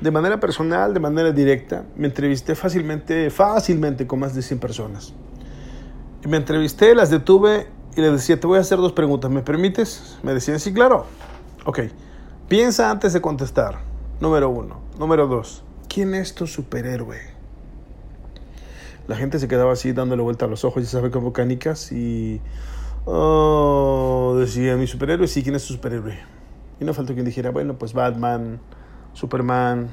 de manera personal, de manera directa, me entrevisté fácilmente, fácilmente con más de 100 personas. Me entrevisté, las detuve y les decía, te voy a hacer dos preguntas, ¿me permites? Me decían, sí, claro. Ok, piensa antes de contestar. Número uno. Número dos, ¿quién es tu superhéroe? La gente se quedaba así dándole vuelta a los ojos, ya sabe, como canicas y... Oh, decía, mi superhéroe, sí, ¿quién es tu superhéroe? Y no faltó quien dijera, bueno, pues Batman, Superman,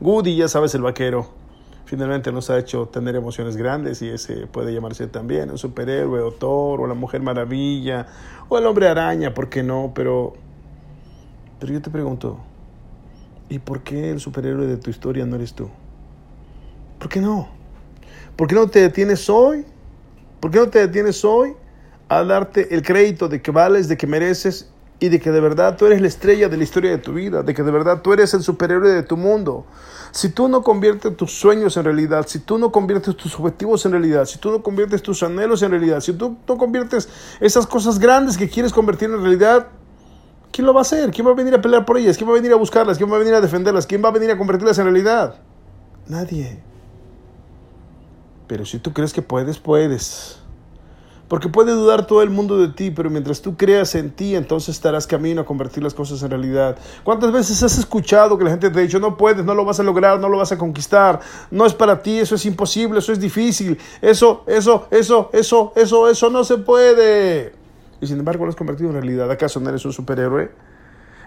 Woody, ya sabes, el vaquero. Finalmente nos ha hecho tener emociones grandes y ese puede llamarse también un superhéroe o Thor o la Mujer Maravilla o el Hombre Araña, ¿por qué no? Pero, pero yo te pregunto, ¿y por qué el superhéroe de tu historia no eres tú? ¿Por qué no? ¿Por qué no te detienes hoy? ¿Por qué no te detienes hoy a darte el crédito de que vales, de que mereces y de que de verdad tú eres la estrella de la historia de tu vida, de que de verdad tú eres el superhéroe de tu mundo. Si tú no conviertes tus sueños en realidad, si tú no conviertes tus objetivos en realidad, si tú no conviertes tus anhelos en realidad, si tú no conviertes esas cosas grandes que quieres convertir en realidad, ¿quién lo va a hacer? ¿Quién va a venir a pelear por ellas? ¿Quién va a venir a buscarlas? ¿Quién va a venir a defenderlas? ¿Quién va a venir a convertirlas en realidad? Nadie. Pero si tú crees que puedes, puedes. Porque puede dudar todo el mundo de ti, pero mientras tú creas en ti, entonces estarás camino a convertir las cosas en realidad. ¿Cuántas veces has escuchado que la gente te ha dicho, no puedes, no lo vas a lograr, no lo vas a conquistar, no es para ti, eso es imposible, eso es difícil, eso, eso, eso, eso, eso, eso no se puede? Y sin embargo lo has convertido en realidad. ¿Acaso no eres un superhéroe?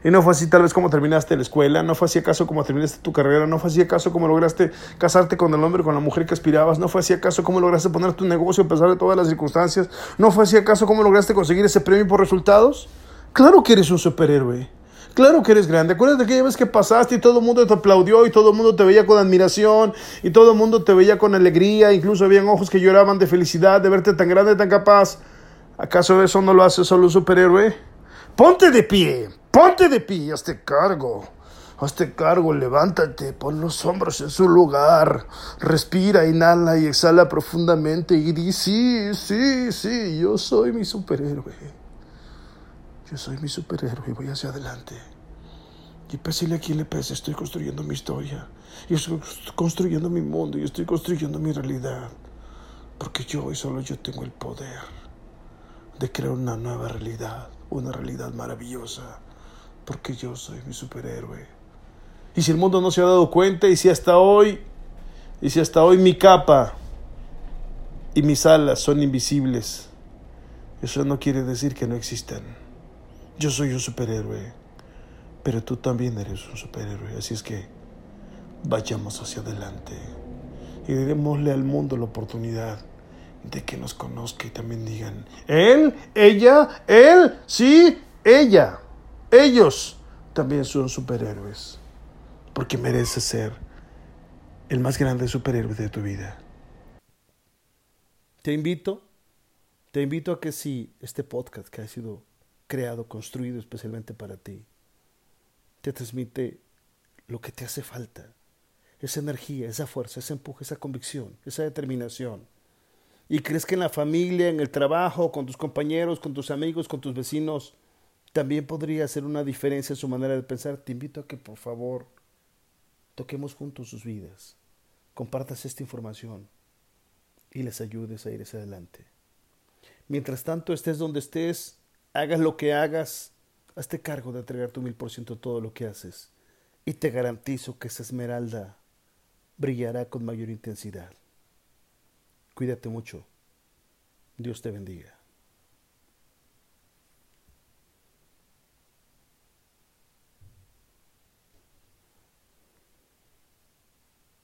Y no fue así tal vez como terminaste la escuela, no fue así acaso como terminaste tu carrera, no fue así acaso como lograste casarte con el hombre, con la mujer que aspirabas, no fue así acaso como lograste poner tu negocio a pesar de todas las circunstancias, no fue así acaso como lograste conseguir ese premio por resultados. Claro que eres un superhéroe. Claro que eres grande. Acuérdate aquella vez que pasaste y todo el mundo te aplaudió y todo el mundo te veía con admiración y todo el mundo te veía con alegría. Incluso habían ojos que lloraban de felicidad de verte tan grande, tan capaz. ¿Acaso eso no lo hace solo un superhéroe? Ponte de pie, Ponte de pie, hazte cargo. Hazte cargo, levántate, pon los hombros en su lugar. Respira, inhala y exhala profundamente y di, sí, sí, sí, yo soy mi superhéroe. Yo soy mi superhéroe y voy hacia adelante. Y pésele a quien le pese, estoy construyendo mi historia. Y estoy construyendo mi mundo y estoy construyendo mi realidad. Porque yo y solo yo tengo el poder de crear una nueva realidad, una realidad maravillosa porque yo soy mi superhéroe. Y si el mundo no se ha dado cuenta, y si hasta hoy, y si hasta hoy mi capa y mis alas son invisibles, eso no quiere decir que no existan. Yo soy un superhéroe, pero tú también eres un superhéroe, así es que vayamos hacia adelante y démosle al mundo la oportunidad de que nos conozca y también digan, él, ella, él, sí, ella. Ellos también son superhéroes, porque mereces ser el más grande superhéroe de tu vida. Te invito, te invito a que si este podcast que ha sido creado, construido especialmente para ti, te transmite lo que te hace falta, esa energía, esa fuerza, ese empuje, esa convicción, esa determinación. Y crees que en la familia, en el trabajo, con tus compañeros, con tus amigos, con tus vecinos, también podría hacer una diferencia en su manera de pensar. Te invito a que por favor toquemos juntos sus vidas, compartas esta información y les ayudes a ir hacia adelante. Mientras tanto, estés donde estés, hagas lo que hagas, hazte cargo de entregar tu mil por ciento todo lo que haces y te garantizo que esa esmeralda brillará con mayor intensidad. Cuídate mucho. Dios te bendiga.